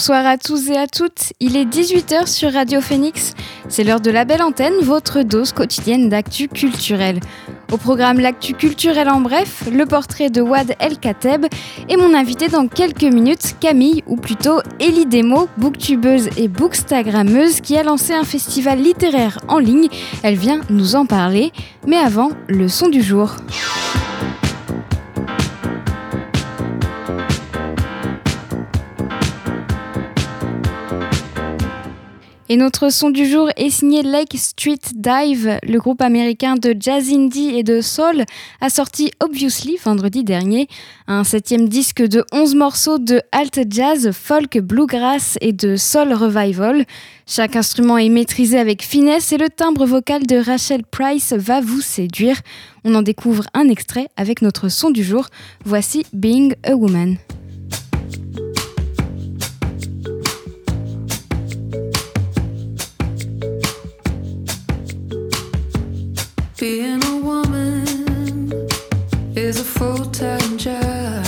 Bonsoir à tous et à toutes, il est 18h sur Radio Phoenix. C'est l'heure de la belle antenne, votre dose quotidienne d'actu culturel. Au programme L'actu culturel en bref, le portrait de Wad El Kateb et mon invité dans quelques minutes, Camille, ou plutôt Ellie Demo, booktubeuse et bookstagrammeuse qui a lancé un festival littéraire en ligne. Elle vient nous en parler. Mais avant, le son du jour. Et notre son du jour est signé Lake Street Dive. Le groupe américain de jazz indie et de soul a sorti Obviously vendredi dernier, un septième disque de 11 morceaux de alt jazz, folk, bluegrass et de soul revival. Chaque instrument est maîtrisé avec finesse et le timbre vocal de Rachel Price va vous séduire. On en découvre un extrait avec notre son du jour. Voici Being a Woman. Being a woman is a full time job.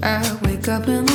I wake up in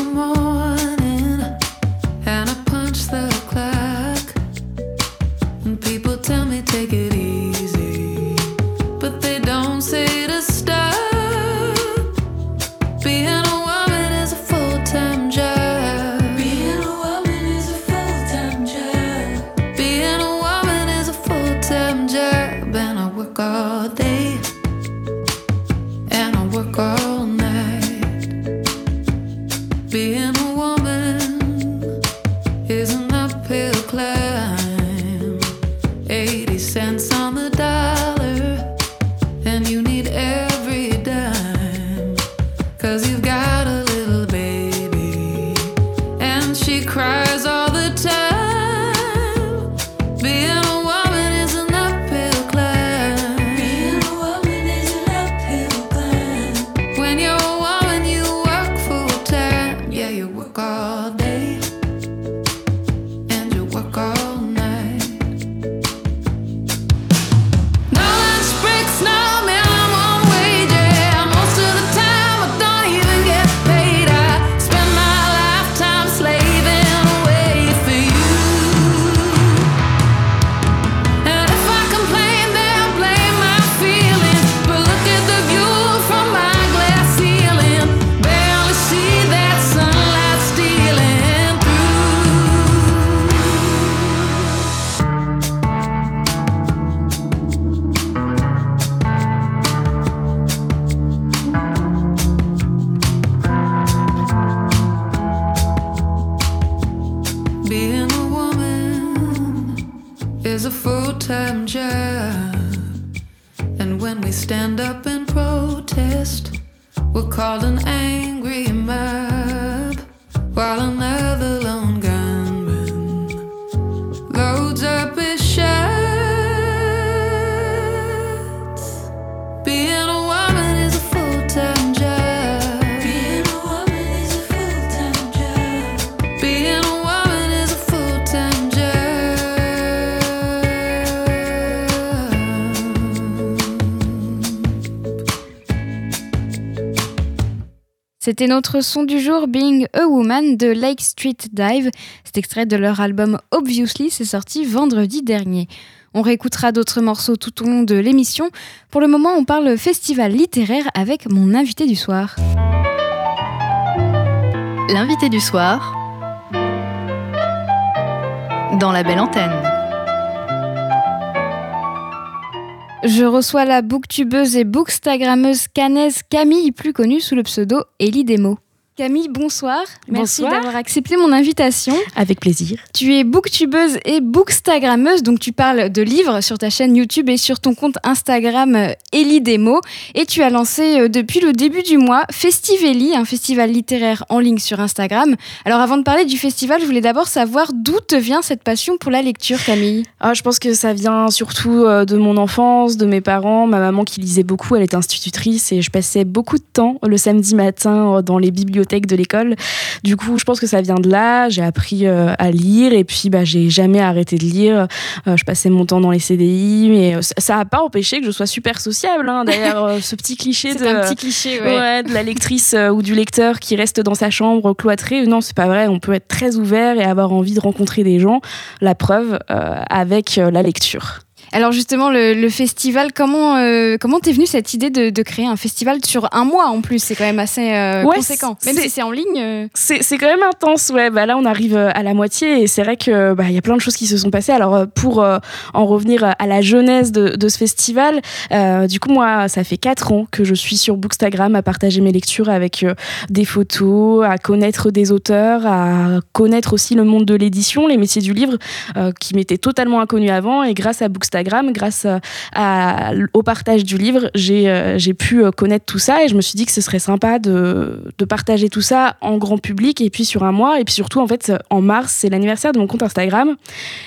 time job. And when we stand up and protest, we're called an angry mob. While another C'était notre son du jour Being a Woman de Lake Street Dive. C'est extrait de leur album Obviously, c'est sorti vendredi dernier. On réécoutera d'autres morceaux tout au long de l'émission. Pour le moment, on parle festival littéraire avec mon invité du soir. L'invité du soir dans La Belle Antenne. Je reçois la booktubeuse et bookstagrammeuse canaise Camille, plus connue sous le pseudo Ellie Demo. Camille, bonsoir. Merci Bonsoir. d'avoir accepté mon invitation. Avec plaisir. Tu es booktubeuse et bookstagrammeuse, donc tu parles de livres sur ta chaîne YouTube et sur ton compte Instagram euh, Ellie Demo. Et tu as lancé euh, depuis le début du mois Festivelli, un festival littéraire en ligne sur Instagram. Alors avant de parler du festival, je voulais d'abord savoir d'où te vient cette passion pour la lecture, Camille? Ah, je pense que ça vient surtout euh, de mon enfance, de mes parents, ma maman qui lisait beaucoup, elle était institutrice et je passais beaucoup de temps le samedi matin euh, dans les bibliothèques de l'école. Du coup, je pense que ça vient de là. J'ai appris euh, à lire et puis bah, j'ai jamais arrêté de lire. Euh, je passais mon temps dans les CDI, mais euh, ça n'a pas empêché que je sois super sociable. hein. D'ailleurs, ce petit cliché de un petit cliché, ouais. Ouais, de la lectrice ou du lecteur qui reste dans sa chambre cloîtrée. Non, c'est pas vrai. On peut être très ouvert et avoir envie de rencontrer des gens. La preuve euh, avec la lecture. Alors justement, le, le festival, comment euh, comment t'es venue cette idée de, de créer un festival sur un mois en plus? C'est quand même assez euh, Ouais, conséquent. Même si c'est en ligne. euh, C'est quand même intense, ouais. Bah là, on arrive à la moitié et c'est vrai que bah il y a plein de choses qui se sont passées. Alors pour en revenir à la jeunesse de, de ce festival, du coup moi, ça fait quatre ans que je suis sur Bookstagram à partager mes lectures avec des photos, à connaître des auteurs, à connaître aussi le monde de l'édition, les métiers du livre qui m'étaient totalement inconnus avant. Et grâce à Bookstagram, grâce euh, au partage du livre, j'ai euh, pu euh, connaître tout ça et je me suis dit que ce serait sympa de, partager tout ça en grand public et puis sur un mois. Et puis surtout, en fait, en mars, c'est l'anniversaire de mon compte Instagram.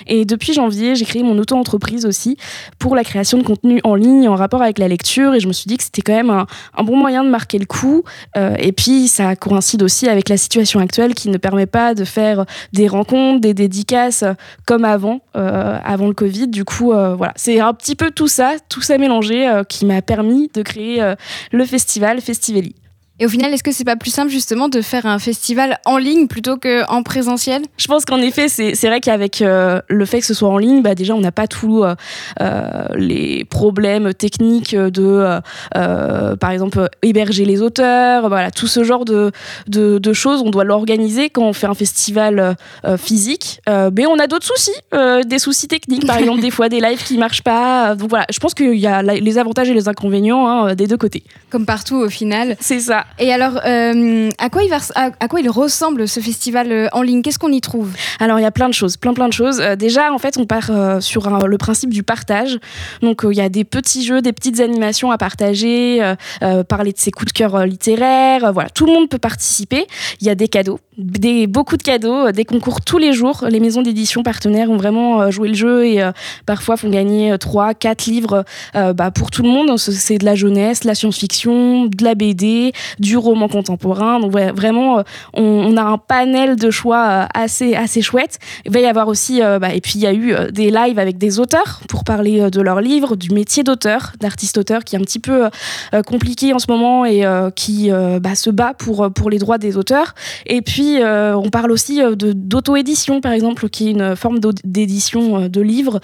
Et depuis janvier, j'ai créé mon auto-entreprise aussi pour la création de contenu en ligne en rapport avec la lecture. Et je me suis dit que c'était quand même un, bon moyen de marquer le coup. Et puis, ça coïncide aussi avec la situation actuelle qui ne permet pas de faire des rencontres, des dédicaces comme avant, avant le Covid. Du coup, euh, voilà, c'est un petit peu tout ça, tout ça mélangé euh, qui m'a permis de créer euh, le festival Festivelli. Et au final, est-ce que c'est pas plus simple justement de faire un festival en ligne plutôt qu'en présentiel? Je pense qu'en effet, c'est vrai qu'avec euh, le fait que ce soit en ligne, bah déjà, on n'a pas tous euh, euh, les problèmes techniques de, euh, par exemple, héberger les auteurs, voilà, tout ce genre de, de, de choses. On doit l'organiser quand on fait un festival physique. Mais on a d'autres soucis, des soucis techniques, par exemple, des fois des lives qui marchent pas. Donc voilà, je pense qu'il y a les avantages et les inconvénients hein, des deux côtés. Comme partout au final. C'est ça. Et alors, euh, à, quoi il ressemble ce festival euh, en ligne? Qu'est-ce qu'on y trouve? Alors il y a plein de choses, plein plein de choses. Euh, déjà en fait on part sur le principe du partage. Donc il y a des petits jeux, des petites animations à partager, parler de ses coups de cœur littéraires. voilà, tout le monde peut participer. Il y a des cadeaux, des beaucoup de cadeaux, des concours tous les jours. Les maisons d'édition partenaires ont vraiment joué le jeu et parfois font gagner euh, trois, quatre livres bah, pour tout le monde. C'est de la jeunesse, de la science-fiction, de la BD, du roman contemporain. Donc vraiment, euh, on, a un panel de choix euh, assez assez chouette. Il va y avoir aussi, euh, bah, et puis il y a eu des lives avec des auteurs pour parler de leurs livres, du métier d'auteur, d'artiste-auteur, qui est un petit peu compliqué en ce moment et qui bah, se bat pour pour les droits des auteurs. Et puis on parle aussi de d'auto-édition, par exemple, qui est une forme d'édition de livres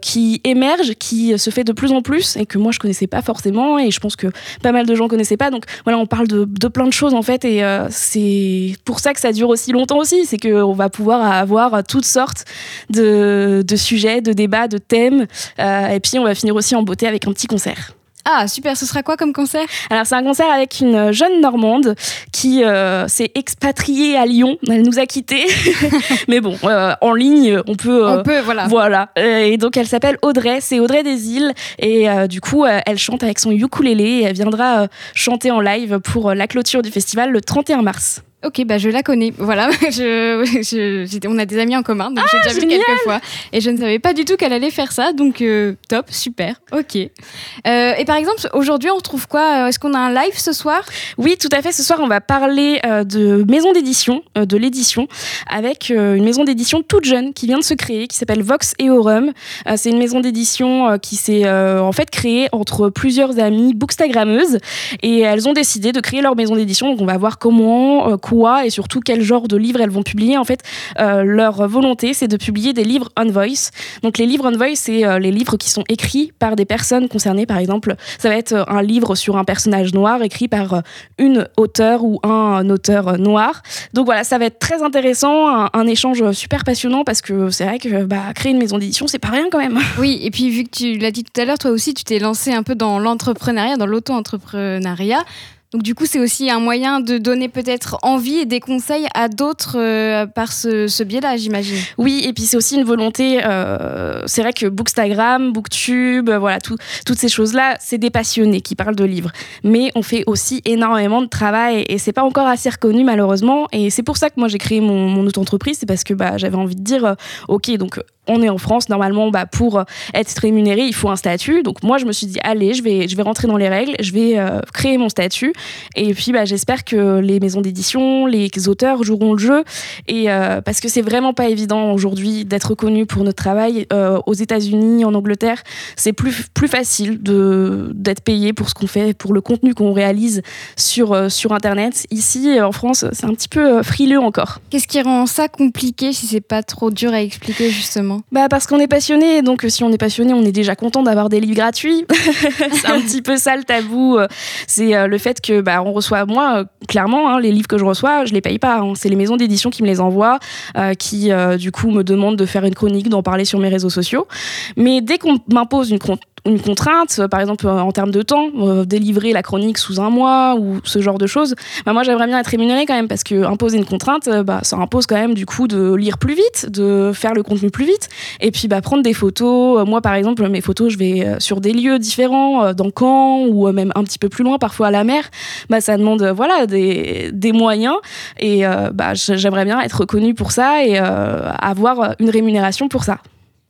qui émerge, qui se fait de plus en plus et que moi je connaissais pas forcément et je pense que pas mal de gens connaissaient pas. Donc voilà, on parle de, de plein de choses en fait et euh, c'est pour ça que ça dure aussi longtemps aussi, c'est qu'on va pouvoir avoir toutes sortes de, sujets, de débats, de thèmes euh, et puis on va finir aussi en beauté avec un petit concert. Ah, super, ce sera quoi comme concert? Alors c'est un concert avec une jeune Normande qui euh, s'est expatriée à Lyon. Elle nous a quittés, mais bon, euh, en ligne, on peut. euh, On peut, voilà. voilà. Euh, Et donc elle s'appelle Audrey, c'est Audrey des îles et euh, du coup euh, elle chante avec son ukulélé et elle viendra euh, chanter en live pour euh, la clôture du festival le 31 mars. Ok, bah je la connais. Voilà, je, je- j'étais- on a des amis en commun, donc j'ai déjà vu quelques fois. Et je ne savais pas du tout qu'elle allait faire ça, donc euh, top, super, ok. Euh, et par exemple, aujourd'hui, on retrouve quoi? Euh, Est-ce qu'on a un live ce soir? Oui, tout à fait. Ce soir, on va parler euh, de maison d'édition, de l'édition, avec une maison d'édition toute jeune qui vient de se créer, qui s'appelle Vox. Euh, c'est une maison d'édition qui s'est en fait créée entre plusieurs amies bookstagrammeuses et elles ont décidé de créer leur maison d'édition. Donc, on va voir comment, et surtout quel genre de livres elles vont publier. En fait, euh, leur volonté, c'est de publier des livres on voice. Donc, les livres on voice, c'est euh, les livres qui sont écrits par des personnes concernées. Par exemple, ça va être euh, un livre sur un personnage noir écrit par une auteure ou un auteur noir. Donc voilà, ça va être très intéressant, un, un échange super passionnant parce que c'est vrai que bah, créer une maison d'édition, c'est pas rien quand même. Oui, et puis vu que tu l'as dit tout à l'heure, toi aussi, tu t'es lancé un peu dans l'entrepreneuriat, dans l'auto-entrepreneuriat. Donc du coup, c'est aussi un moyen de donner peut-être envie et des conseils à d'autres euh, par ce, biais-là, j'imagine. Oui, et puis c'est aussi une volonté. Euh, c'est vrai que Bookstagram, Booktube, euh, voilà, toutes ces choses-là, c'est des passionnés qui parlent de livres. Mais on fait aussi énormément de travail et c'est pas encore assez reconnu malheureusement. Et c'est pour ça que moi j'ai créé mon, mon auto-entreprise, c'est parce que bah, j'avais envie de dire, ok, donc on est en France, normalement, bah, pour être rémunéré, il faut un statut. Donc moi, je me suis dit, allez, je vais, je vais rentrer dans les règles, je vais euh, créer mon statut. Et puis, bah, j'espère que les maisons d'édition, les auteurs joueront le jeu. Et euh, parce que c'est vraiment pas évident aujourd'hui d'être reconnu pour notre travail. Euh, aux États-Unis, en Angleterre, c'est plus, plus facile d'être payé pour ce qu'on fait, pour le contenu qu'on réalise sur, sur Internet. Ici, en France, c'est un petit peu frileux encore. Qu'est-ce qui rend ça compliqué si c'est pas trop dur à expliquer, justement? Bah parce qu'on est passionné, donc euh, si on est passionné, on est déjà content d'avoir des livres gratuits. c'est un petit peu ça le tabou. Euh, c'est euh, le fait que bah, on reçoit, moi, clairement, hein, les livres que je reçois, je les paye pas. Hein. C'est les maisons d'édition qui me les envoient, qui du coup me demandent de faire une chronique, d'en parler sur mes réseaux sociaux. Mais dès qu'on m'impose une, une contrainte, par exemple en termes de temps, délivrer la chronique sous un mois ou ce genre de choses, bah moi j'aimerais bien être rémunérée quand même parce que imposer une contrainte, bah, ça impose quand même du coup de lire plus vite, de faire le contenu plus vite et puis bah, prendre des photos. Euh, moi par exemple, mes photos, je vais euh, sur des lieux différents, euh, dans Caen ou même un petit peu plus loin, parfois à la mer. Bah, ça demande voilà des, des moyens et bah, j'aimerais bien être reconnue pour ça et avoir une rémunération pour ça.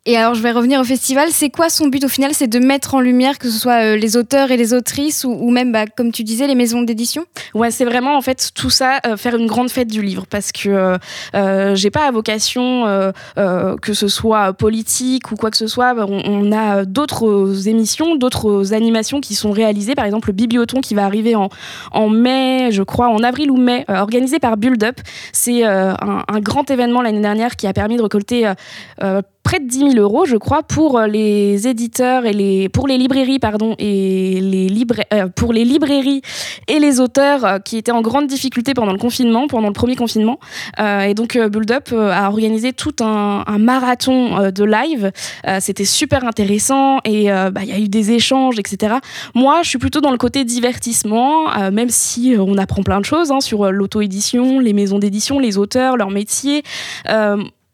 Et alors, je vais revenir au festival. C'est quoi son but au final? C'est de mettre en lumière que ce soit euh, les auteurs et les autrices ou, même, bah, comme tu disais, les maisons d'édition? Ouais, c'est vraiment en fait tout ça, euh, faire une grande fête du livre parce que euh, j'ai pas à vocation que ce soit politique ou quoi que ce soit. On, a d'autres émissions, d'autres animations qui sont réalisées. Par exemple, le Bibliothon qui va arriver en, en mai, je crois, en avril ou mai, organisé par Build Up. C'est un, un, grand événement l'année dernière qui a permis de récolter près de 10 000 euros, je crois, pour euh, les éditeurs et les pour les librairies, pardon, et les euh, pour les librairies et les auteurs euh, qui étaient en grande difficulté pendant le confinement, pendant le premier confinement. et donc Build Up a organisé tout un, marathon de live. C'était super intéressant et bah, il y a eu des échanges, etc. Moi, je suis plutôt dans le côté divertissement, même si on apprend plein de choses hein, sur l'auto-édition, les maisons d'édition, les auteurs, leur métier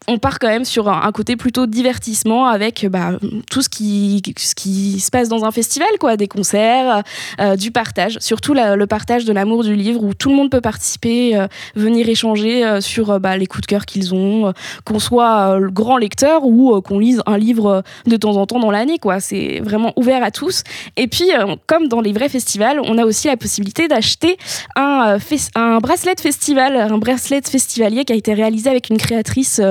on part quand même sur un, côté plutôt divertissement avec bah, tout ce qui, ce qui se passe dans un festival, quoi, des concerts, euh, du partage, surtout le partage de l'amour du livre où tout le monde peut participer, euh, venir échanger euh, sur bah, les coups de cœur qu'ils ont, qu'on soit grand lecteur ou qu'on lise un livre de temps en temps dans l'année, quoi. C'est vraiment ouvert à tous. Et puis, comme dans les vrais festivals, on a aussi la possibilité d'acheter un, bracelet festival, un bracelet festivalier qui a été réalisé avec une créatrice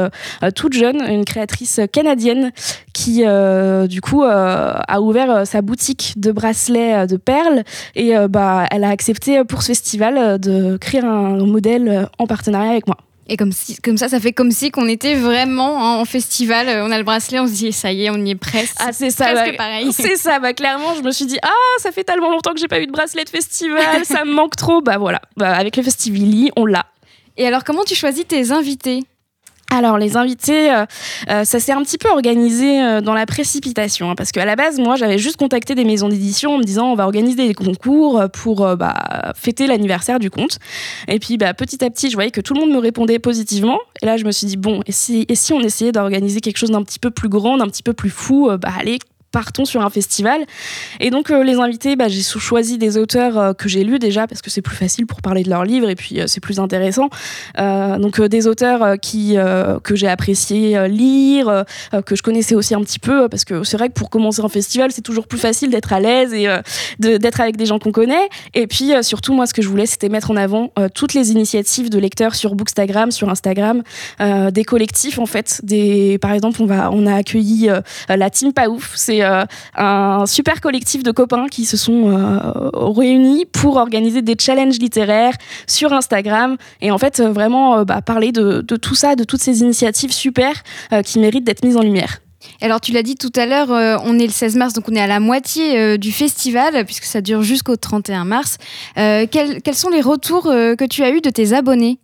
toute jeune, une créatrice canadienne qui euh, du coup euh, a ouvert sa boutique de bracelets de perles et bah elle a accepté pour ce festival de créer un modèle en partenariat avec moi. Et comme, si, comme ça, ça fait comme si qu'on était vraiment en festival. On a le bracelet, on se dit, ça y est, on y est presque. Ah, c'est ça. Presque bah, pareil. C'est ça. Bah, clairement, je me suis dit, ah, ça fait tellement longtemps que j'ai pas eu de bracelet de festival, ça me manque trop. Bah voilà. Bah, avec le Festivili, on l'a. Et alors, comment tu choisis tes invités? Alors les invités, euh, euh, ça s'est un petit peu organisé euh, dans la précipitation, hein, parce qu'à la base, moi, j'avais juste contacté des maisons d'édition en me disant on va organiser des concours pour bah, fêter l'anniversaire du conte. Et puis bah, petit à petit, je voyais que tout le monde me répondait positivement. Et là, je me suis dit bon, et si, et si on essayait d'organiser quelque chose d'un petit peu plus grand, d'un petit peu plus fou, bah allez, partons sur un festival. Et donc, euh, les invités, bah, j'ai choisi des auteurs euh, que j'ai lus déjà, parce que c'est plus facile pour parler de leurs livres et puis euh, c'est plus intéressant. donc, des auteurs qui, que j'ai apprécié lire, que je connaissais aussi un petit peu, parce que c'est vrai que pour commencer un festival, c'est toujours plus facile d'être à l'aise et d'être avec des gens qu'on connaît. Et puis, surtout, moi, ce que je voulais, c'était mettre en avant toutes les initiatives de lecteurs sur Bookstagram, sur Instagram, des collectifs, en fait. Des, par exemple, on, va, on a accueilli la Team Pas Ouf, c'est euh, un super collectif de copains qui se sont euh, réunis pour organiser des challenges littéraires sur Instagram et en fait euh, vraiment bah, parler de, tout ça, de toutes ces initiatives super qui méritent d'être mises en lumière. Alors tu l'as dit tout à l'heure, euh, on est le 16 mars, donc on est à la moitié euh, du festival, puisque ça dure jusqu'au 31 mars. Euh, quels, quels, sont les retours que tu as eus de tes abonnés?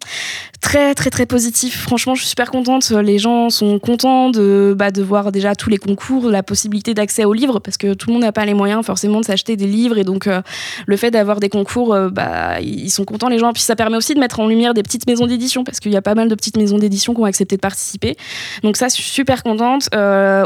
Très très très positif. Franchement, je suis super contente. Les gens sont contents de, bah, de voir déjà tous les concours, la possibilité d'accès aux livres, parce que tout le monde n'a pas les moyens forcément de s'acheter des livres. Et donc le fait d'avoir des concours, bah, ils sont contents les gens. Puis ça permet aussi de mettre en lumière des petites maisons d'édition, parce qu'il y a pas mal de petites maisons d'édition qui ont accepté de participer. Donc ça, je suis super contente.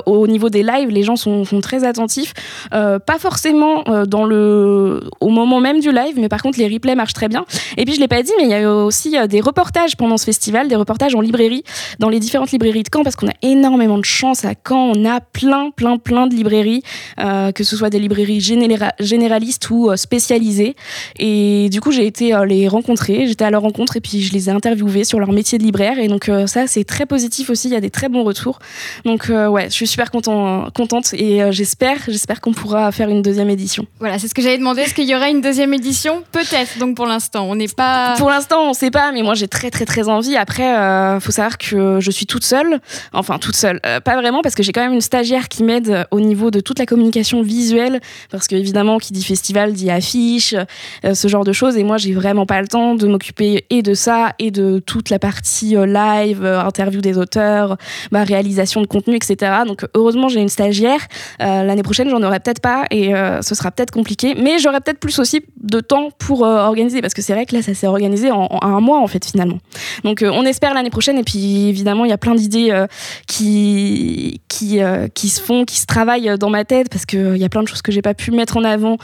Au niveau des lives, les gens sont, très attentifs. Euh, pas forcément euh, dans le, au moment même du live, mais par contre, les replays marchent très bien. Et puis, je l'ai pas dit, mais il y a aussi des reportages pendant ce festival, des reportages en librairie, dans les différentes librairies de Caen, parce qu'on a énormément de chance à Caen. On a plein, plein, plein de librairies, que ce soit des librairies généralistes ou spécialisées. Et du coup, j'ai été les rencontrer, j'étais à leur rencontre et puis je les ai interviewés sur leur métier de libraire. Et donc, ça, c'est très positif aussi. Il y a des très bons retours. Donc, ouais, je suis super content, contente et euh, j'espère, j'espère qu'on pourra faire une deuxième édition. Voilà, c'est ce que j'avais demandé. Est-ce qu'il y aura une deuxième édition? Peut-être. Donc pour l'instant, on n'est pas. Pour l'instant, on ne sait pas, mais moi j'ai très très très envie. Après, il euh, faut savoir que je suis toute seule, enfin toute seule, euh, pas vraiment parce que j'ai quand même une stagiaire qui m'aide au niveau de toute la communication visuelle, parce que évidemment, qui dit festival dit affiche, ce genre de choses. Et moi, j'ai vraiment pas le temps de m'occuper et de ça et de toute la partie live, interview des auteurs, réalisation de contenu, etc. Donc heureusement, j'ai une stagiaire. Euh, l'année prochaine, j'en aurai peut-être pas et euh, ce sera peut-être compliqué. Mais j'aurai peut-être plus aussi de temps pour euh, organiser parce que c'est vrai que là, ça s'est organisé en, un mois en fait finalement. Donc on espère l'année prochaine et puis évidemment, il y a plein d'idées qui qui qui se font, qui se travaillent dans ma tête parce qu'il y a plein de choses que j'ai pas pu mettre en avant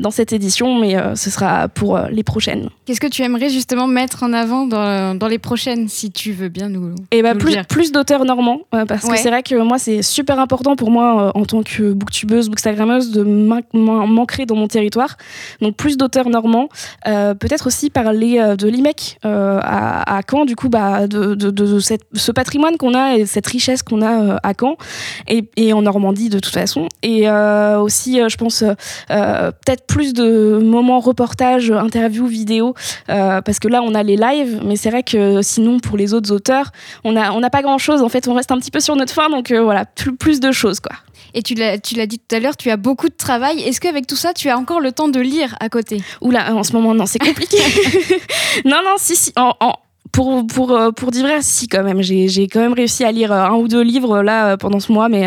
dans cette édition, mais ce sera pour les prochaines. Qu'est-ce que tu aimerais justement mettre en avant dans, dans les prochaines, si tu veux bien nous. Et eh bah, plus, plus d'auteurs normands, parce que c'est vrai que moi, c'est super important pour moi, euh, en tant que booktubeuse, bookstagrammeuse, de m'ancrer dans mon territoire. Donc, plus d'auteurs normands. Euh, peut-être aussi parler euh, de l'IMEC à, Caen, du coup, bah, de, ce patrimoine qu'on a et cette richesse qu'on a à Caen et, en Normandie, de toute façon. Et aussi, je pense, peut-être plus de moments reportages, interviews, vidéos, parce que là, on a les lives, mais c'est vrai que sinon, pour les autres auteurs, on n'a pas grand-chose. En fait, on reste un petit peu sur notre fin, donc voilà, plus, de choses, quoi. Et tu l'as, tu l'as dit tout à l'heure, tu as beaucoup de travail. Est-ce qu'avec tout ça, tu as encore le temps de lire à côté? Oula, en ce moment, non, c'est compliqué. non, non, si, si. En, pour, pour, euh, pour dire vrai, si quand même. J'ai, quand même réussi à lire euh, un ou deux livres là euh, pendant ce mois, mais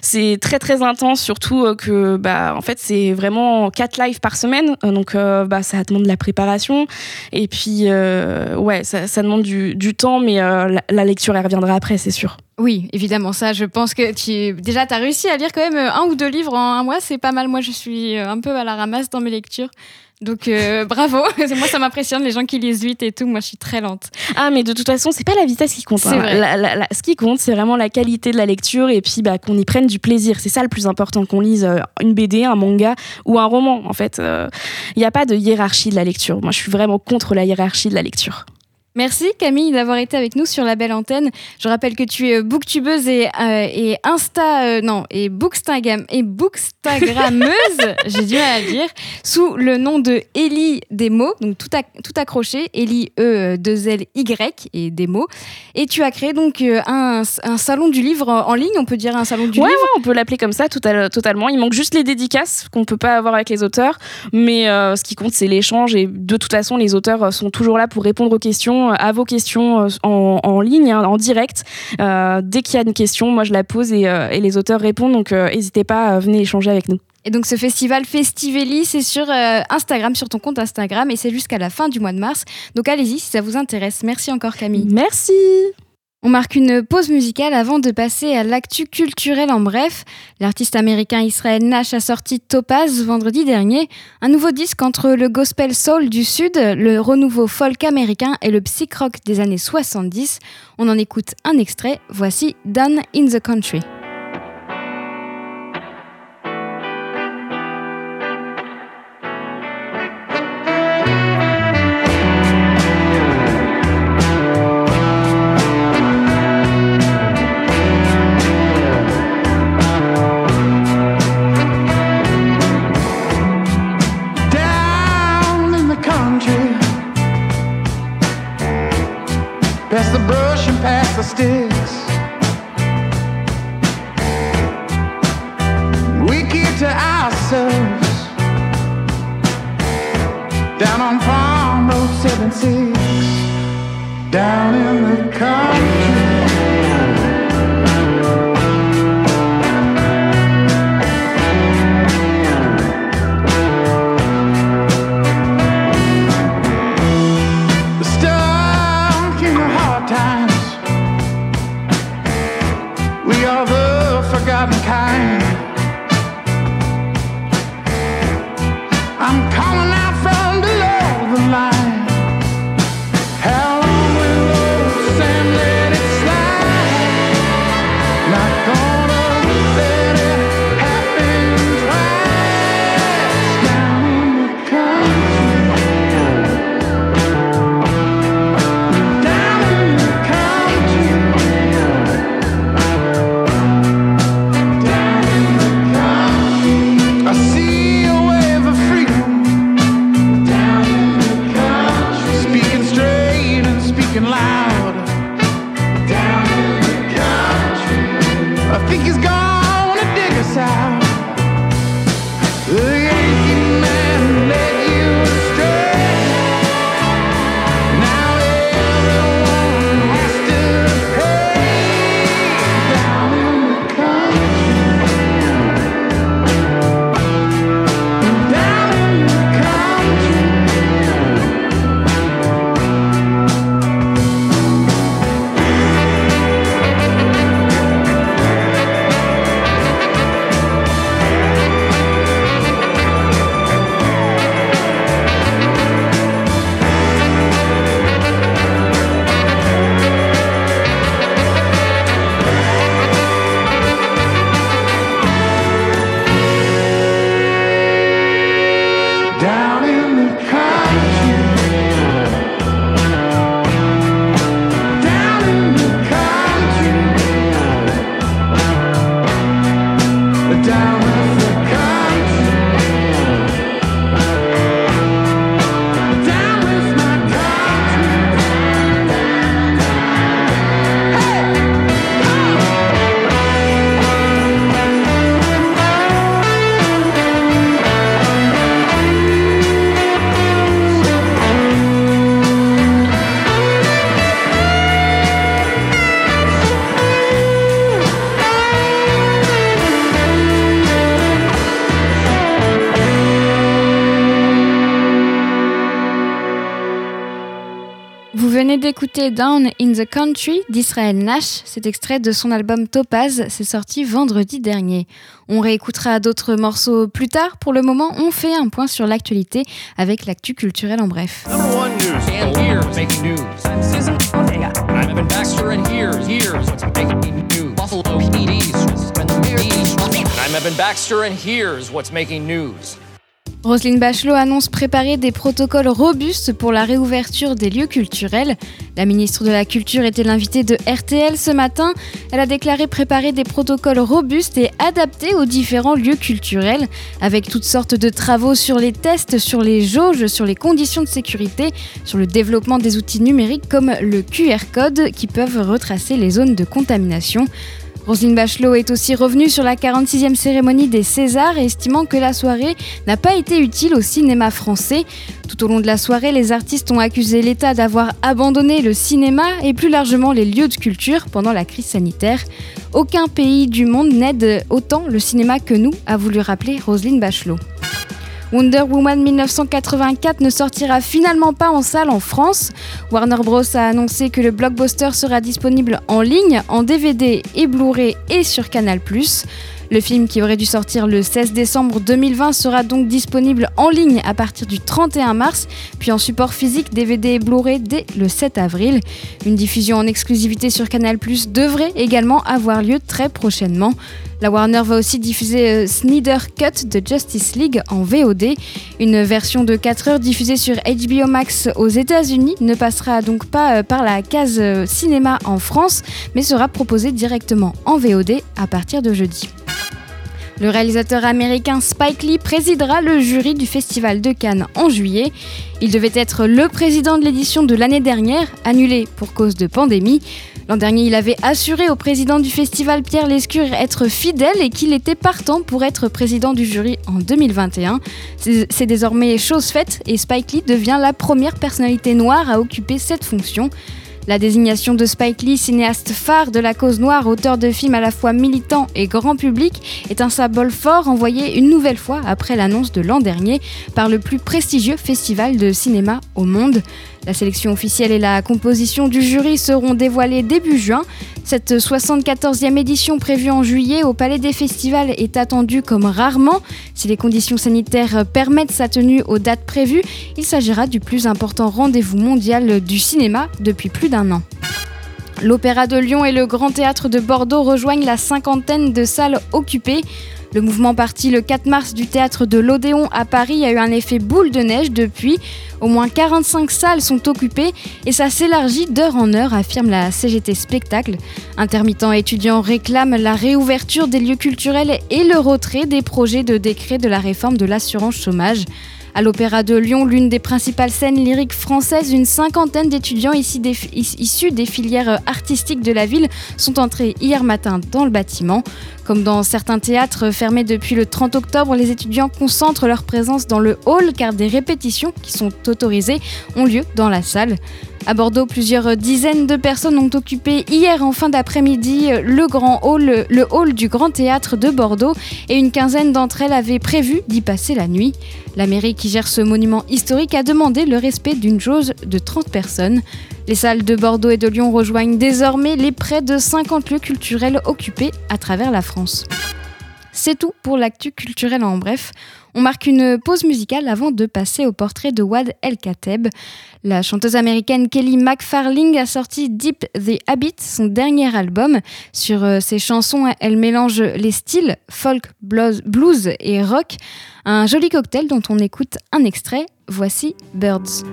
c'est très très intense, surtout que bah, en fait c'est vraiment quatre lives par semaine, donc bah, ça demande de la préparation. Et puis ouais, ça, demande du, du temps, mais la, la, lecture elle reviendra après, c'est sûr. Oui, évidemment, ça, je pense que tu déjà tu as réussi à lire quand même un ou deux livres en un mois, c'est pas mal. Moi, je suis un peu à la ramasse dans mes lectures. Donc euh, bravo, moi ça m'impressionne les gens qui lisent vite et tout. Moi je suis très lente. Ah mais de toute façon c'est pas la vitesse qui compte. Hein. ce qui compte c'est vraiment la qualité de la lecture et puis bah, qu'on y prenne du plaisir. C'est ça le plus important qu'on lise euh, une BD, un manga ou un roman. En fait, il euh, n'y a pas de hiérarchie de la lecture. Moi je suis vraiment contre la hiérarchie de la lecture. Merci Camille d'avoir été avec nous sur la belle antenne. Je rappelle que tu es booktubeuse et, euh, et Insta euh, non et bookstagrammeuse, et bookstagrammeuse, j'ai du mal à dire, sous le nom de Ellie Demo, donc tout, tout accroché, Ellie E 2 L Y et Demo. Et tu as créé donc euh, un, un, salon du livre en ligne, on peut dire un salon du livre. Ouais, on peut l'appeler comme ça totalement. Il manque juste les dédicaces qu'on peut pas avoir avec les auteurs, mais ce qui compte c'est l'échange et de toute façon les auteurs sont toujours là pour répondre aux questions à vos questions euh, en, ligne, hein, en direct. Euh, dès qu'il y a une question, moi je la pose et, euh, les auteurs répondent. Donc n'hésitez pas, venez échanger avec nous. Et donc ce festival Festivelli, c'est sur Instagram, sur ton compte Instagram, et c'est jusqu'à la fin du mois de mars. Donc allez-y si ça vous intéresse. Merci encore Camille. Merci. On marque une pause musicale avant de passer à l'actu culturel en bref. L'artiste américain Israël Nash a sorti Topaz vendredi dernier, un nouveau disque entre le gospel soul du sud, le renouveau folk américain et le psych rock des années 70. On en écoute un extrait, voici Done in the Country. We keep to ourselves. Down on Farm Road 76, down in the country. D'écouter Down in the Country d'Israël Nash. Cet extrait de son album Topaz, c'est sorti vendredi dernier. On réécoutera d'autres morceaux plus tard. Pour le moment, on fait un point sur l'actualité avec l'actu culturelle en bref. I'm Evan Baxter, and here's what's making news. Roselyne Bachelot annonce préparer des protocoles robustes pour la réouverture des lieux culturels. La ministre de la Culture était l'invitée de RTL ce matin. Elle a déclaré préparer des protocoles robustes et adaptés aux différents lieux culturels, avec toutes sortes de travaux sur les tests, sur les jauges, sur les conditions de sécurité, sur le développement des outils numériques comme le QR code qui peuvent retracer les zones de contamination. Roselyne Bachelot est aussi revenue sur la 46e cérémonie des Césars, estimant que la soirée n'a pas été utile au cinéma français. Tout au long de la soirée, les artistes ont accusé l'État d'avoir abandonné le cinéma et plus largement les lieux de culture pendant la crise sanitaire. Aucun pays du monde n'aide autant le cinéma que nous, a voulu rappeler Roselyne Bachelot. Wonder Woman 1984 ne sortira finalement pas en salle en France. Warner Bros a annoncé que le blockbuster sera disponible en ligne, en DVD et Blu-ray et sur Canal+. Le film qui aurait dû sortir le 16 décembre 2020 sera donc disponible en ligne à partir du 31 mars, puis en support physique DVD et Blu-ray dès le 7 avril. Une diffusion en exclusivité sur Canal+ devrait également avoir lieu très prochainement. La Warner va aussi diffuser euh, Snyder Cut de Justice League en VOD. Une version de 4 heures diffusée sur HBO Max aux États-Unis ne passera donc pas euh, par la case euh, cinéma en France, mais sera proposée directement en VOD à partir de jeudi. Le réalisateur américain Spike Lee présidera le jury du Festival de Cannes en juillet. Il devait être le président de l'édition de l'année dernière, annulée pour cause de pandémie. L'an dernier, il avait assuré au président du festival Pierre Lescure être fidèle et qu'il était partant pour être président du jury en 2021. C'est désormais chose faite et Spike Lee devient la première personnalité noire à occuper cette fonction. La désignation de Spike Lee, cinéaste phare de la cause noire, auteur de films à la fois militants et grand public, est un symbole fort envoyé une nouvelle fois après l'annonce de l'an dernier par le plus prestigieux festival de cinéma au monde. La sélection officielle et la composition du jury seront dévoilées début juin. Cette 74e édition prévue en juillet au Palais des Festivals est attendue comme rarement. Si les conditions sanitaires permettent sa tenue aux dates prévues, il s'agira du plus important rendez-vous mondial du cinéma depuis plus d'un an. L'Opéra de Lyon et le Grand Théâtre de Bordeaux rejoignent la cinquantaine de salles occupées. Le mouvement parti le 4 mars du théâtre de l'Odéon à Paris a eu un effet boule de neige depuis. Au moins 45 salles sont occupées et ça s'élargit d'heure en heure, affirme la CGT Spectacle. Intermittents étudiants réclament la réouverture des lieux culturels et le retrait des projets de décret de la réforme de l'assurance chômage. À l'Opéra de Lyon, l'une des principales scènes lyriques françaises, une cinquantaine d'étudiants issus des filières artistiques de la ville sont entrés hier matin dans le bâtiment. Comme dans certains théâtres fermés depuis le 30 octobre, les étudiants concentrent leur présence dans le hall car des répétitions qui sont autorisées ont lieu dans la salle. À Bordeaux, plusieurs dizaines de personnes ont occupé hier en fin d'après-midi hall, le hall du Grand Théâtre de Bordeaux et une quinzaine d'entre elles avaient prévu d'y passer la nuit. La mairie qui gère ce monument historique a demandé le respect d'une jauge de 30 personnes. Les salles de Bordeaux et de Lyon rejoignent désormais les près de 50 lieux culturels occupés à travers la France. C'est tout pour l'actu culturel en bref. On marque une pause musicale avant de passer au portrait de Wad El Kateb. La chanteuse américaine Kelly McFarling a sorti Deep the Habit, son dernier album. Sur euh, ses chansons, elle mélange les styles folk, blues et rock. Un joli cocktail dont on écoute un extrait. Voici Birds.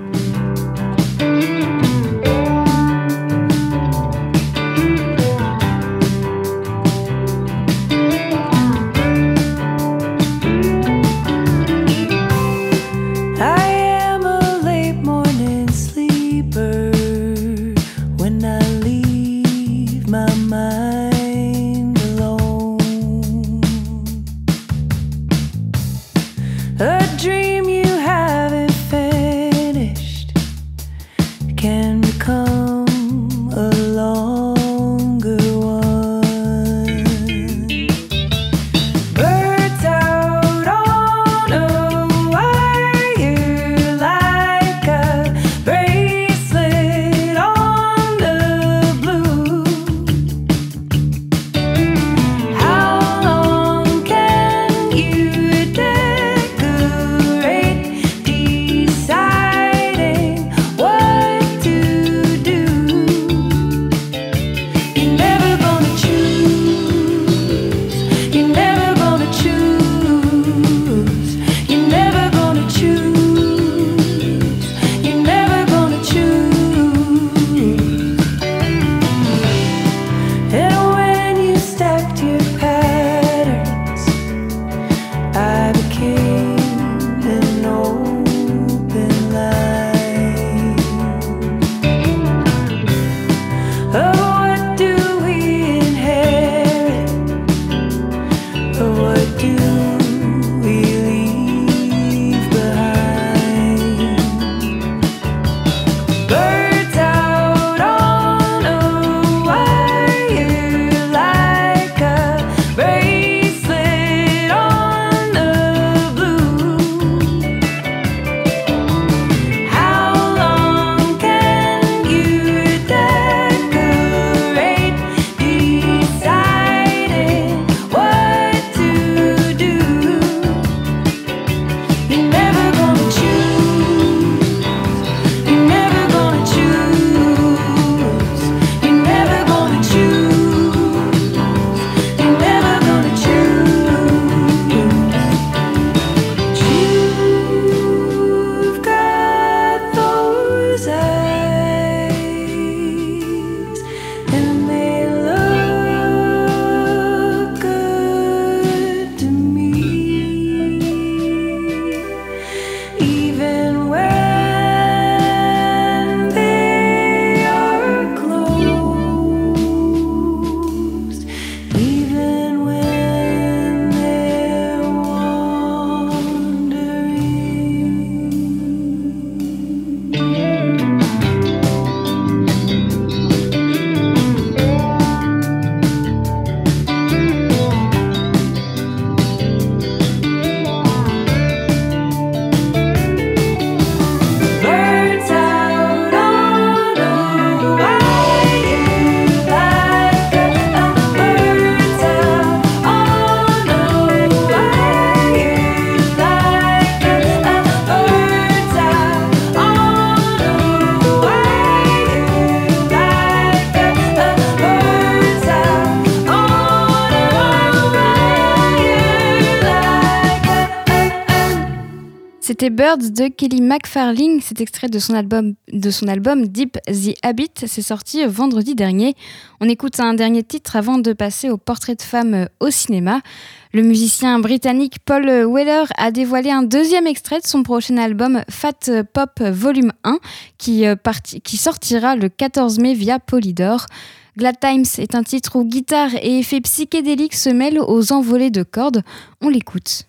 Birds de Kelly McFarling, cet extrait de son album, Deep the Habit, c'est sorti vendredi dernier. On écoute un dernier titre avant de passer au portrait de femme au cinéma. Le musicien britannique Paul Weller a dévoilé un deuxième extrait de son prochain album Fat Pop Volume 1 qui, euh, qui sortira le 14 mai via Polydor. Glad Times est un titre où guitare et effets psychédéliques se mêlent aux envolées de cordes. On l'écoute.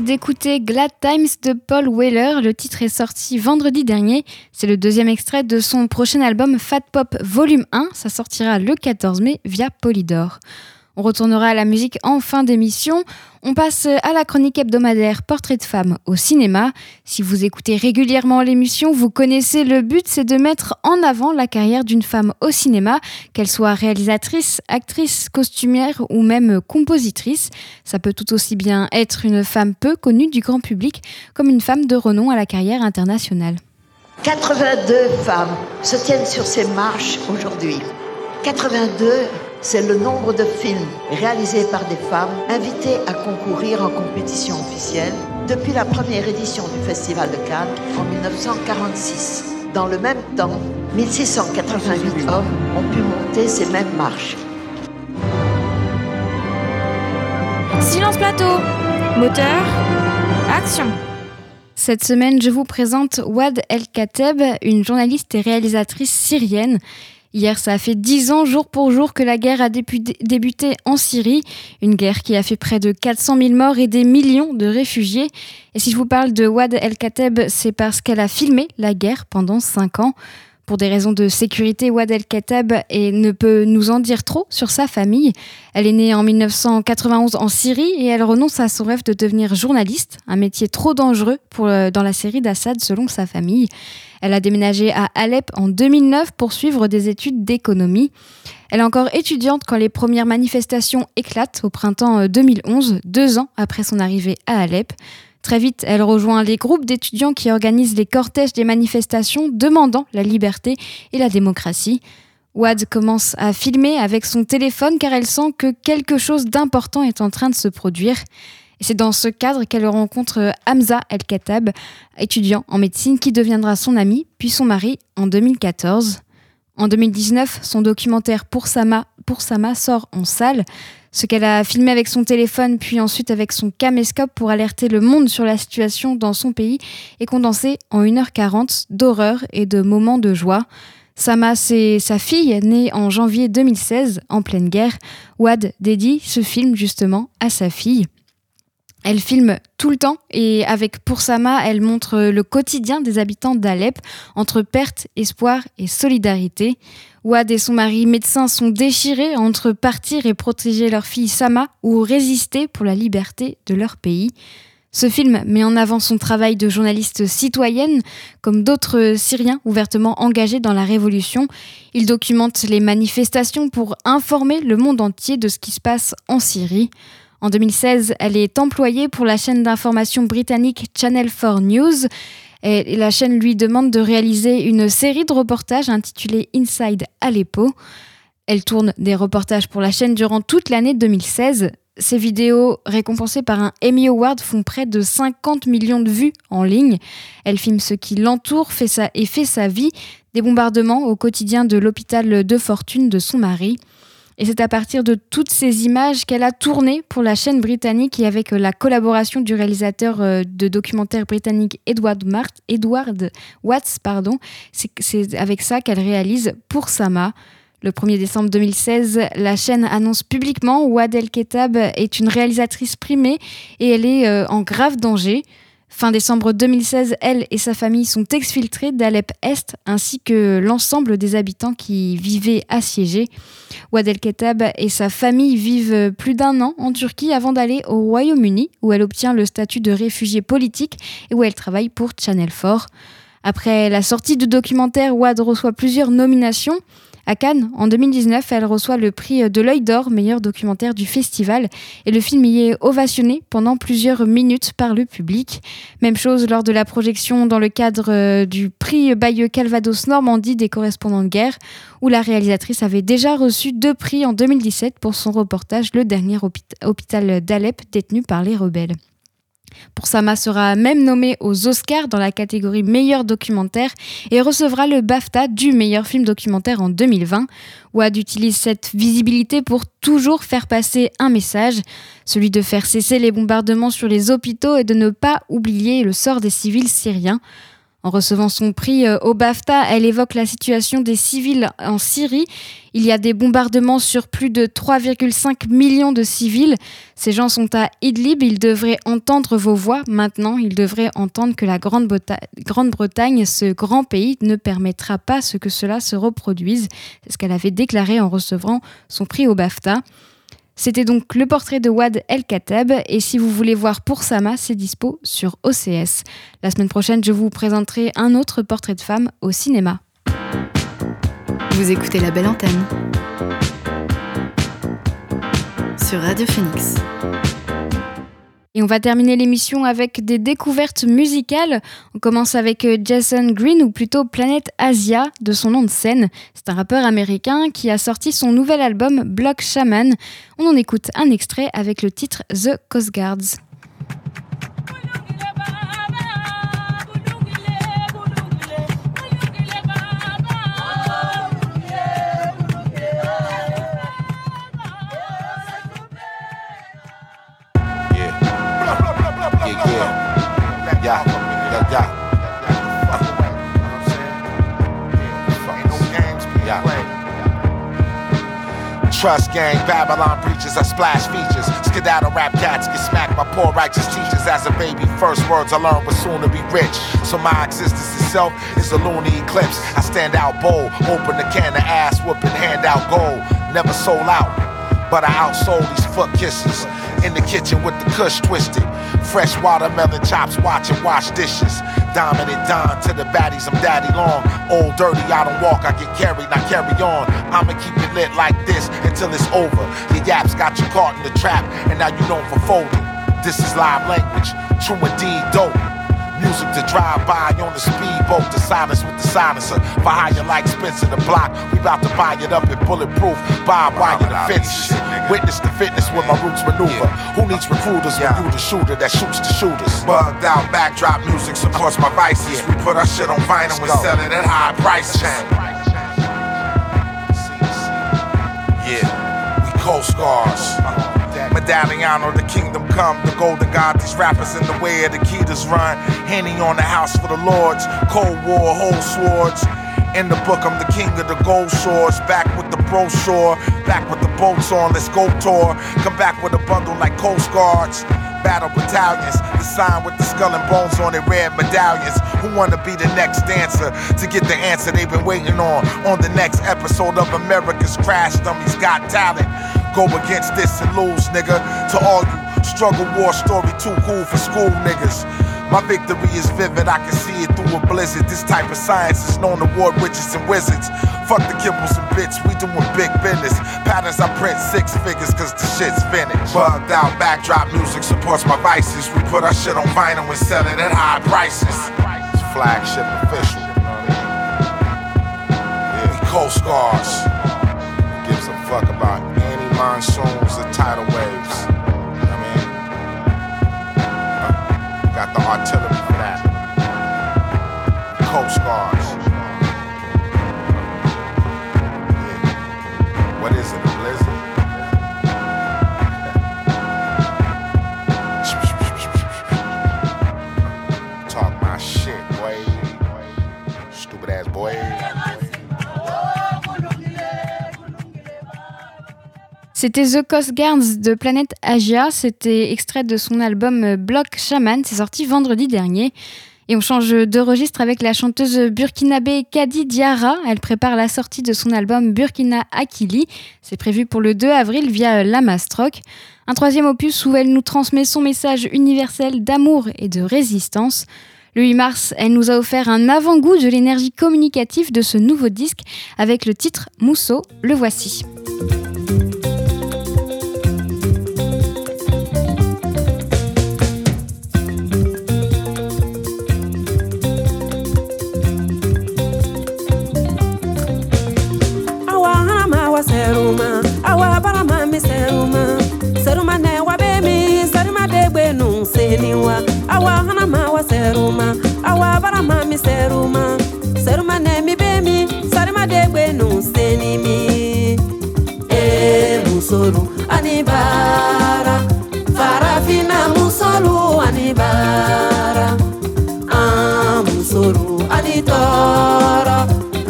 D'écouter Glad Times de Paul Weller. Le titre est sorti vendredi dernier. C'est le deuxième extrait de son prochain album Fat Pop Volume 1. Ça sortira le 14 mai via Polydor. On retournera à la musique en fin d'émission. On passe à la chronique hebdomadaire Portrait de femme au cinéma. Si vous écoutez régulièrement l'émission, vous connaissez le but, c'est de mettre en avant la carrière d'une femme au cinéma, qu'elle soit réalisatrice, actrice, costumière ou même compositrice. Ça peut tout aussi bien être une femme peu connue du grand public comme une femme de renom à la carrière internationale. 82 femmes se tiennent sur ces marches aujourd'hui. 82 c'est le nombre de films réalisés par des femmes invitées à concourir en compétition officielle depuis la première édition du Festival de Cannes en 1946. Dans le même temps, 1688 hommes ont pu monter ces mêmes marches. Silence plateau Moteur Action cette semaine, je vous présente Wad El-Kateb, une journaliste et réalisatrice syrienne. Hier, ça a fait dix ans jour pour jour que la guerre a débuté en Syrie, une guerre qui a fait près de 400 000 morts et des millions de réfugiés. Et si je vous parle de Wad El-Kateb, c'est parce qu'elle a filmé la guerre pendant cinq ans. Pour des raisons de sécurité, Wad El-Katab ne peut nous en dire trop sur sa famille. Elle est née en 1991 en Syrie et elle renonce à son rêve de devenir journaliste, un métier trop dangereux euh, dans la série d'Assad selon sa famille. Elle a déménagé à Alep en 2009 pour suivre des études d'économie. Elle est encore étudiante quand les premières manifestations éclatent au printemps 2011, euh, deux ans après son arrivée à Alep. Très vite, elle rejoint les groupes d'étudiants qui organisent les cortèges des manifestations demandant la liberté et la démocratie. Wad commence à filmer avec son téléphone car elle sent que quelque chose d'important est en train de se produire. C'est dans ce cadre qu'elle rencontre Hamza El-Katab, étudiant en médecine qui deviendra son ami, puis son mari en 2014. En 2019, son documentaire Pour Sama, Pour Sama sort en salle. Ce qu'elle a filmé avec son téléphone, puis ensuite avec son caméscope pour alerter le monde sur la situation dans son pays, est condensé en 1h40 d'horreur et de moments de joie. Sama, c'est sa fille, née en janvier 2016, en pleine guerre. Wad dédie ce film justement à sa fille. Elle filme tout le temps et avec Pour Sama, elle montre le quotidien des habitants d'Alep entre perte, espoir et solidarité. Ouad et son mari médecin sont déchirés entre partir et protéger leur fille Sama ou résister pour la liberté de leur pays. Ce film met en avant son travail de journaliste citoyenne, comme d'autres Syriens ouvertement engagés dans la révolution. Il documente les manifestations pour informer le monde entier de ce qui se passe en Syrie. En 2016, elle est employée pour la chaîne d'information britannique Channel 4 News. Et la chaîne lui demande de réaliser une série de reportages intitulée Inside Aleppo. Elle tourne des reportages pour la chaîne durant toute l'année 2016. Ces vidéos, récompensées par un Emmy Award, font près de 50 millions de vues en ligne. Elle filme ce qui l'entoure et fait sa vie, des bombardements au quotidien de l'hôpital de fortune de son mari. Et c'est à partir de toutes ces images qu'elle a tourné pour la chaîne britannique et avec euh, la collaboration du réalisateur euh, de documentaire britannique Edward, Watts. Pardon. C'est avec ça qu'elle réalise Pour Sama. Le 1er décembre 2016, la chaîne annonce publiquement Wad El Ketab est une réalisatrice primée et elle est euh, en grave danger. Fin décembre 2016, elle et sa famille sont exfiltrées d'Alep Est ainsi que l'ensemble des habitants qui vivaient assiégés. Wad El-Ketab et sa famille vivent plus d'un an en Turquie avant d'aller au Royaume-Uni où elle obtient le statut de réfugiée politique et où elle travaille pour Channel 4. Après la sortie du documentaire, Wad reçoit plusieurs nominations. À Cannes, en 2019, elle reçoit le prix de l'œil d'or, meilleur documentaire du festival, et le film y est ovationné pendant plusieurs minutes par le public. Même chose lors de la projection dans le cadre euh, du prix Bayeux Calvados Normandie des correspondants de guerre, où la réalisatrice avait déjà reçu deux prix en 2017 pour son reportage Le dernier hôpital d'Alep détenu par les rebelles. Pour Sama sera même nommé aux Oscars dans la catégorie meilleur documentaire et recevra le BAFTA du meilleur film documentaire en 2020. Wad utilise cette visibilité pour toujours faire passer un message, celui de faire cesser les bombardements sur les hôpitaux et de ne pas oublier le sort des civils syriens. En recevant son prix euh, au BAFTA, elle évoque la situation des civils en Syrie. Il y a des bombardements sur plus de 3,5 millions de civils. Ces gens sont à Idlib, ils devraient entendre vos voix. Maintenant, ils devraient entendre que la Grande-Bretagne, ce grand pays, ne permettra pas que cela se reproduise. C'est ce qu'elle avait déclaré en recevant son prix au BAFTA. C'était donc le portrait de Wad El Katab et si vous voulez voir pour Sama, c'est dispo sur OCS. La semaine prochaine, je vous présenterai un autre portrait de femme au cinéma. Vous écoutez la belle antenne sur Radio Phoenix. Et on va terminer l'émission avec des découvertes musicales. On commence avec euh, Jason Green, ou plutôt Planète Asia, de son nom de scène. C'est un rappeur américain qui a sorti son nouvel album Block Shaman. On en écoute un extrait avec le titre The Coast Guards. Yeah, yeah, yeah. yeah. Trust gang, Babylon preachers, I splash features. Skedaddle rap cats get smacked by poor righteous teachers. As a baby, first words I learned was soon to be rich. So my existence itself is a loony eclipse. I stand out bold, open the can of ass whooping, hand out gold. Never sold out, but I outsold these foot kisses. In the kitchen with the kush twisted. Fresh watermelon chops, watching wash dishes. Dominant Don to the baddies, I'm daddy long. Old dirty, I don't walk, I get carried, I carry on. I'ma keep it lit like this until it's over. Your yaps got you caught in the trap, and now you known for folding. This is live language, true indeed dope. Music to drive by on the speedboat, the silence with the silencer. For hire like Spencer the block, we about to buy it up in bulletproof, barbed wire the fences. Witness the fitness with my roots maneuver. Who needs recruiters when you the shooter that shoots the shooters? Bugged out backdrop music supports my vices. We put our shit on vinyl and sell it at high prices. Yeah, we cold scars. Uh-huh. Medallion or the kingdom come, the golden god. These rappers in the way of the Ketas run. Henny on the house for the lords. Cold war, whole swords. In the book, I'm the king of the gold swords. Back with the brochure, back with the boats on. Let's go tour. Come back with a bundle like Coast Guards. Battle battalions, the sign with the skull and bones on it, red medallions. Who wanna be the next dancer to get the answer they've been waiting on? On the next episode of America's Crash Dummies Got Talent. Go against this and lose, nigga. To all you struggle war story too cool for school niggas. My victory is vivid, I can see it through a blizzard. This type of science is known to war witches and wizards. Fuck the kibbles and bits, we doing big business. Patterns I print six figures cause the shit's finished. Bugged out backdrop music supports my vices. We put our shit on vinyl and sell it at high prices. Flagship official. Yeah, Coast Guards. Gives a fuck about any monsoons or tidal waves? I mean, uh, got the artillery C'était The Coast Guards de Planète Asia. C'était extrait de son album Block Shaman. C'est sorti vendredi dernier. Et on change de registre avec la chanteuse burkinabé Kadi Diarra. Elle prépare la sortie de son album Burkina Akili. C'est prévu pour le 2 avril via la Mastroc. Un troisième opus où elle nous transmet son message universel d'amour et de résistance. Le 8 mars, elle nous a offert un avant-goût de l'énergie communicative de ce nouveau disque avec le titre Mousseau. Le voici. Awa hama wa seruma awa barama seruma. Seruma ne mi seruma de gbe nu musolu anibara. Farafina musolu anibara. Ah musolu anitoro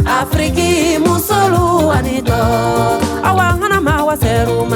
afriki musolu anito awa hana ma wa seruma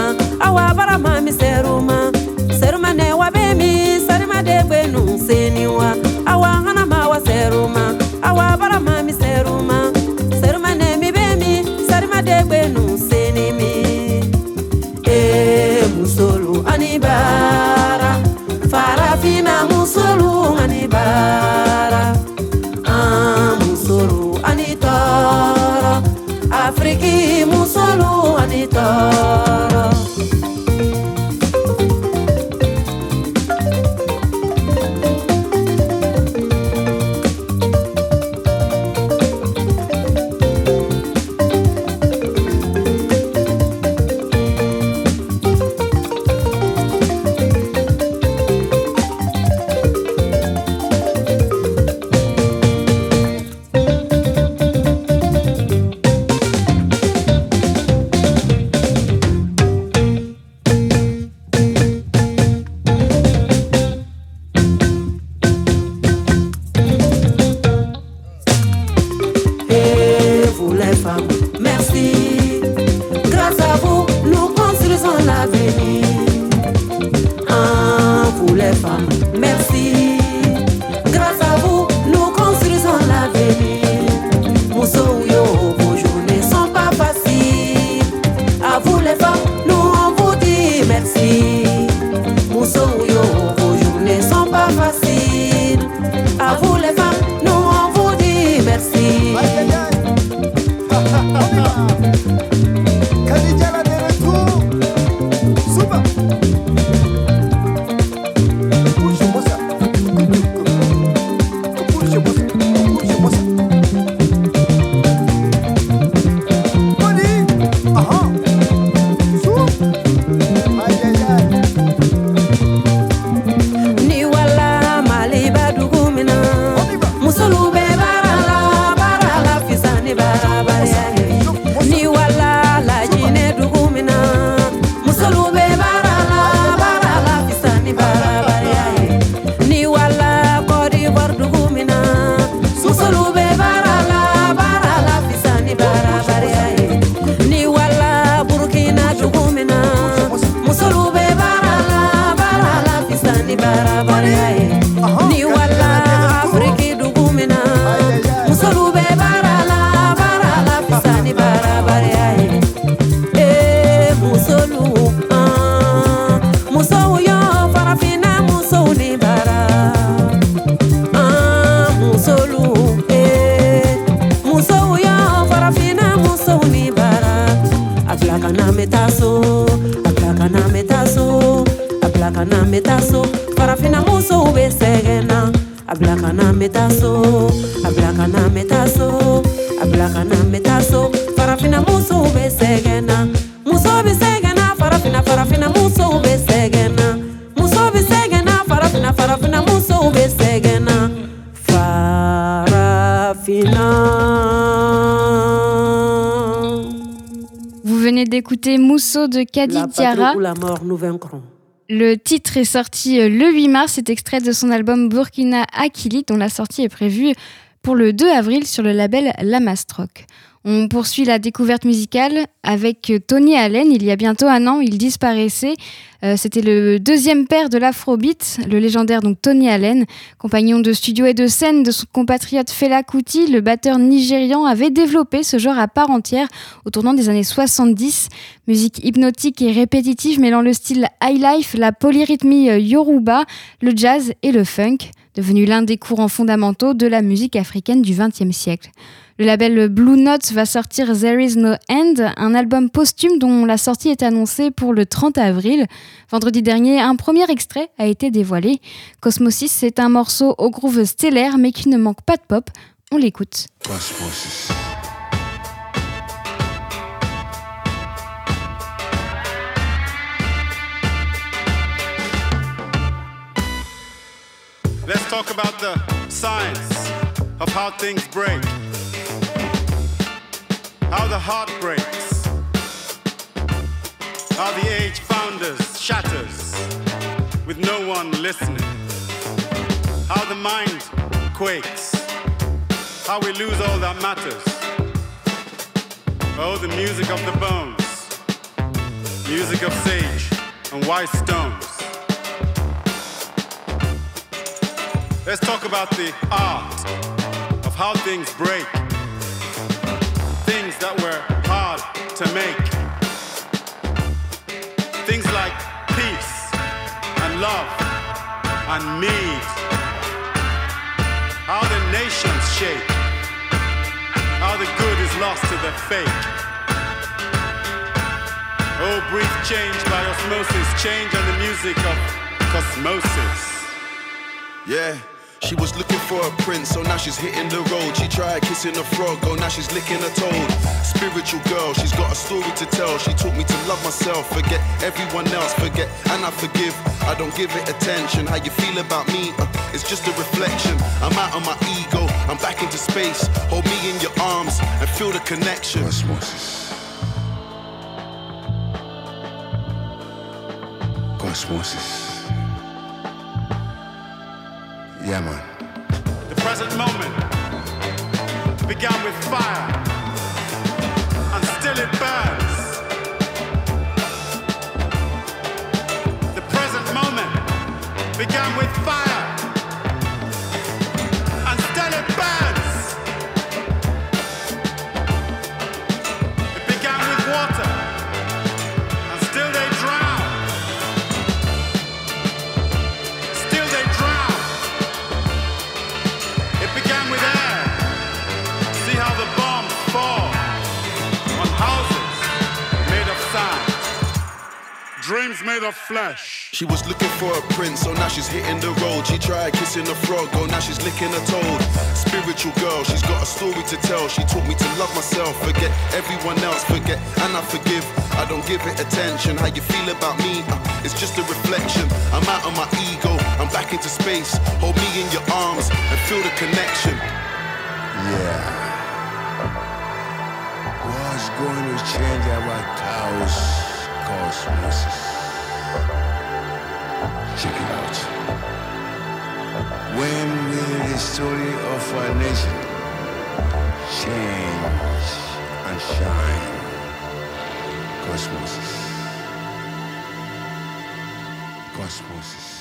Mousseau de Kadi La Diarra. patrie ou la mort, nous vaincrons. Le titre est sorti euh, le 8 mars, c'est extrait de son album Burkina Akili, dont la sortie est prévue pour le 2 avril sur le label Lamastroc. On poursuit la découverte musicale avec euh, Tony Allen. Il y a bientôt un an, il disparaissait. Euh, C'était le deuxième père de l'afrobeat, le légendaire donc Tony Allen, compagnon de studio et de scène de son compatriote Fela Kuti. Le batteur nigérian avait développé ce genre à part entière au tournant des années 70. Musique hypnotique et répétitive mêlant le style high life, la polyrythmie euh, yoruba, le jazz et le funk, devenu l'un des courants fondamentaux de la musique africaine du XXe siècle. Le label Blue Note va sortir There Is No End, un album posthume dont la sortie est annoncée pour le 30 avril. Vendredi dernier, un premier extrait a été dévoilé. Cosmosis, c'est un morceau au groove stellaire mais qui ne manque pas de pop. On l'écoute. Let's talk about the science of how things break, how the heart breaks, how the age founders shatters with no one listening, how the mind quakes, how we lose all that matters. Oh, the music of the bones, music of sage and white stones. Let's talk about the art of how things break. Things that were hard to make. Lost to the fake. Oh, brief change by osmosis. Change on the music of cosmosis. Yeah. She was looking for a prince, so now she's hitting the road. She tried kissing a frog, oh now she's licking a toad. Spiritual girl, she's got a story to tell. She taught me to love myself, forget everyone else, forget and I forgive. I don't give it attention. How you feel about me? Uh, it's just a reflection. I'm out of my ego, I'm back into space. Hold me in your arms and feel the connection. Osmosis. Osmosis. Yeah, man. The present moment began with fire, and still it burns. The present moment began with fire. Dreams made of flesh. She was looking for a prince, so now she's hitting the road. She tried kissing a frog, oh now she's licking a toad. Spiritual girl, she's got a story to tell. She taught me to love myself, forget everyone else, forget and I forgive. I don't give it attention. How you feel about me? Uh, it's just a reflection. I'm out of my ego, I'm back into space. Hold me in your arms and feel the connection. Yeah. What's going to change our chaos cosmos? Check it out. When will the story of our nation change and shine? Cosmos. Cosmos.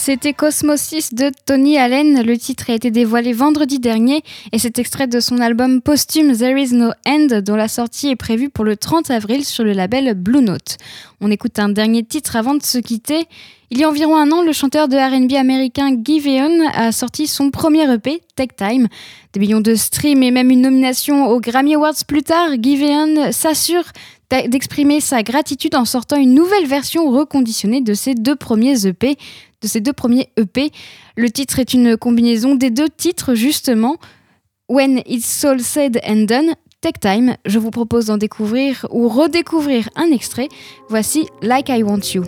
C'était Cosmosis de Tony Allen. Le titre a été dévoilé vendredi dernier et c'est extrait de son album posthume There Is No End dont la sortie est prévue pour le 30 avril sur le label Blue Note. On écoute un dernier titre avant de se quitter. Il y a environ un an, le chanteur de RB américain Giveon a sorti son premier EP, Tech Time. Des millions de streams et même une nomination aux Grammy Awards plus tard, Giveon s'assure d'exprimer sa gratitude en sortant une nouvelle version reconditionnée de ses deux premiers EP. De EP. Le titre est une combinaison des deux titres justement. When It's All Said and Done, Tech Time. Je vous propose d'en découvrir ou redécouvrir un extrait. Voici Like I Want You.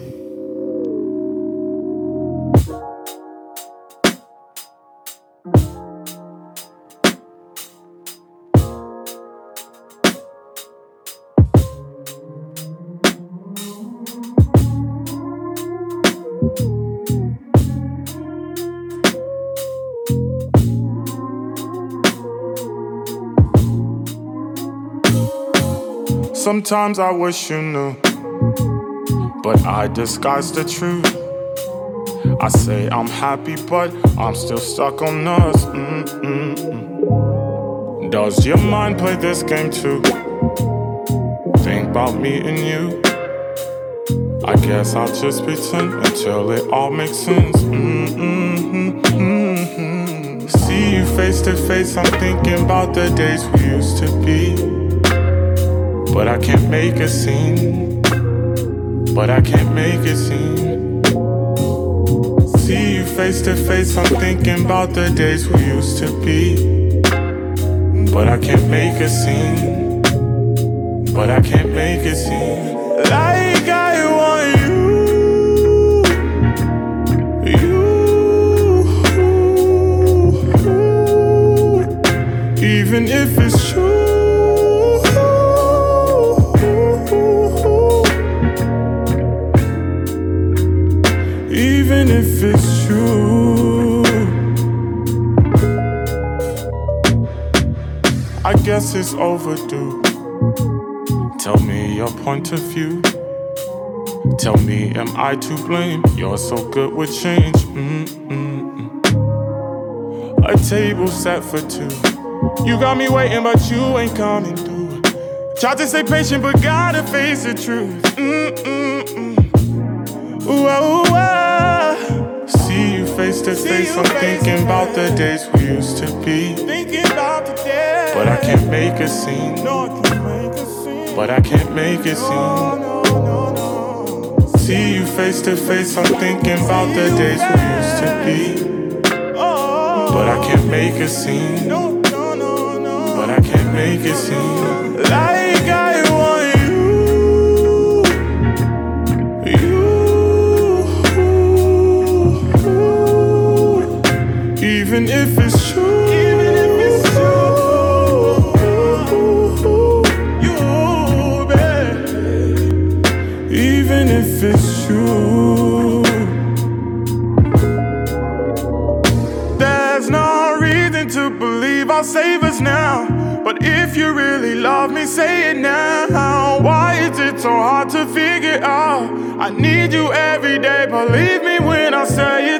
Sometimes I wish you knew, but I disguise the truth. I say I'm happy, but I'm still stuck on us. Mm-mm-mm. Does your mind play this game too? Think about me and you. I guess I'll just pretend until it all makes sense. Mm-mm-mm, mm-mm. See you face to face, I'm thinking about the days we used to be. But I can't make a scene. But I can't make a scene. See you face to face, I'm thinking about the days we used to be. But I can't make a scene. But I can't make a scene. Like I want you. You. Even if it's true. If it's true. I guess it's overdue. Tell me your point of view. Tell me, am I to blame? You're so good with change. Mm-mm-mm. A table set for two. You got me waiting, but you ain't coming through. Tried to stay patient, but gotta face the truth. Mm-mm-mm. Ah, ah. Face to face. I'm thinking about the days we used to be. But I can't make a scene. But I can't make a scene. See you face to face. I'm thinking about the days we used to be. But I can't make a scene. But I can't make a scene. I need you every day, believe me when I say it.